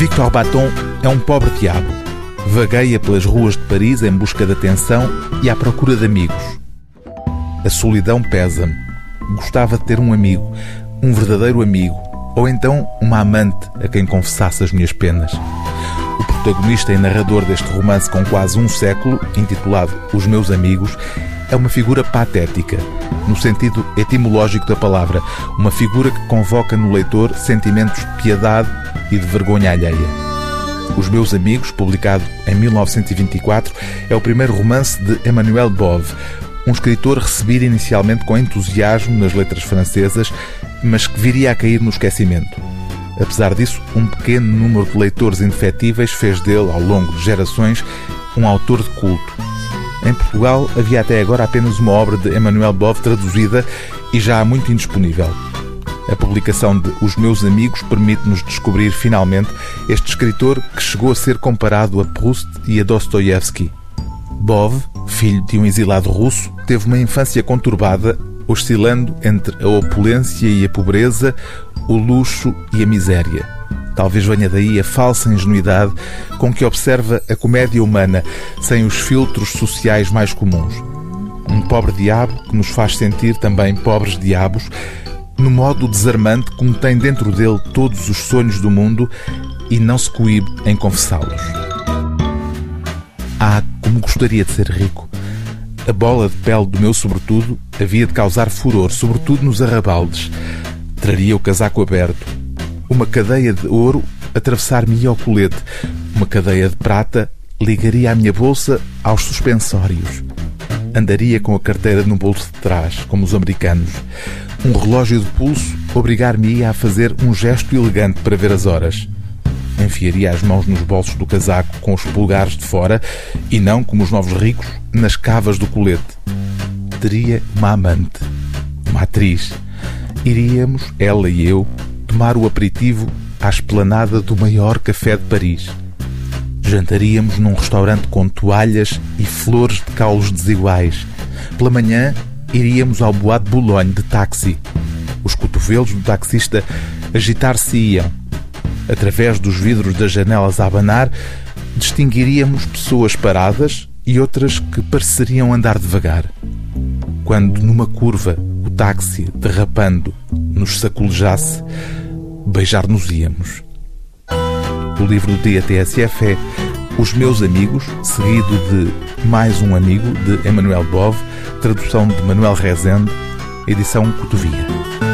Victor Baton é um pobre diabo. Vagueia pelas ruas de Paris em busca de atenção e à procura de amigos. A solidão pesa-me. Gostava de ter um amigo, um verdadeiro amigo, ou então uma amante a quem confessasse as minhas penas. O protagonista e narrador deste romance com quase um século, intitulado Os Meus Amigos, é uma figura patética, no sentido etimológico da palavra, uma figura que convoca no leitor sentimentos de piedade e de vergonha alheia. Os Meus Amigos, publicado em 1924, é o primeiro romance de Emmanuel Bove, um escritor recebido inicialmente com entusiasmo nas letras francesas, mas que viria a cair no esquecimento. Apesar disso, um pequeno número de leitores indefetíveis fez dele, ao longo de gerações, um autor de culto. Em Portugal havia até agora apenas uma obra de Emmanuel Bove traduzida e já há muito indisponível. A publicação de Os Meus Amigos permite-nos descobrir finalmente este escritor que chegou a ser comparado a Proust e a Dostoiévski. Bov, filho de um exilado russo, teve uma infância conturbada, oscilando entre a opulência e a pobreza, o luxo e a miséria. Talvez venha daí a falsa ingenuidade com que observa a comédia humana, sem os filtros sociais mais comuns. Um pobre diabo que nos faz sentir também pobres diabos, no modo desarmante como tem dentro dele todos os sonhos do mundo e não se coíbe em confessá-los. Ah, como gostaria de ser rico! A bola de pele do meu sobretudo havia de causar furor, sobretudo nos arrabaldes. Traria o casaco aberto. Uma cadeia de ouro atravessar-me-ia ao colete. Uma cadeia de prata ligaria a minha bolsa aos suspensórios. Andaria com a carteira no bolso de trás, como os americanos. Um relógio de pulso obrigar-me-ia a fazer um gesto elegante para ver as horas. Enfiaria as mãos nos bolsos do casaco com os polegares de fora e não, como os novos ricos, nas cavas do colete. Teria uma amante, uma atriz. Iríamos, ela e eu, tomar o aperitivo à esplanada do maior café de Paris. Jantaríamos num restaurante com toalhas e flores de caulos desiguais. Pela manhã, iríamos ao Bois de Boulogne de táxi. Os cotovelos do taxista agitar-se-iam. Através dos vidros das janelas a abanar, distinguiríamos pessoas paradas e outras que pareceriam andar devagar. Quando, numa curva, o táxi, derrapando, nos sacolejasse, beijar-nos-íamos. Livro do dia TSF é Os Meus Amigos, seguido de Mais um Amigo, de Emmanuel Bove, tradução de Manuel Rezende, edição Cotovia.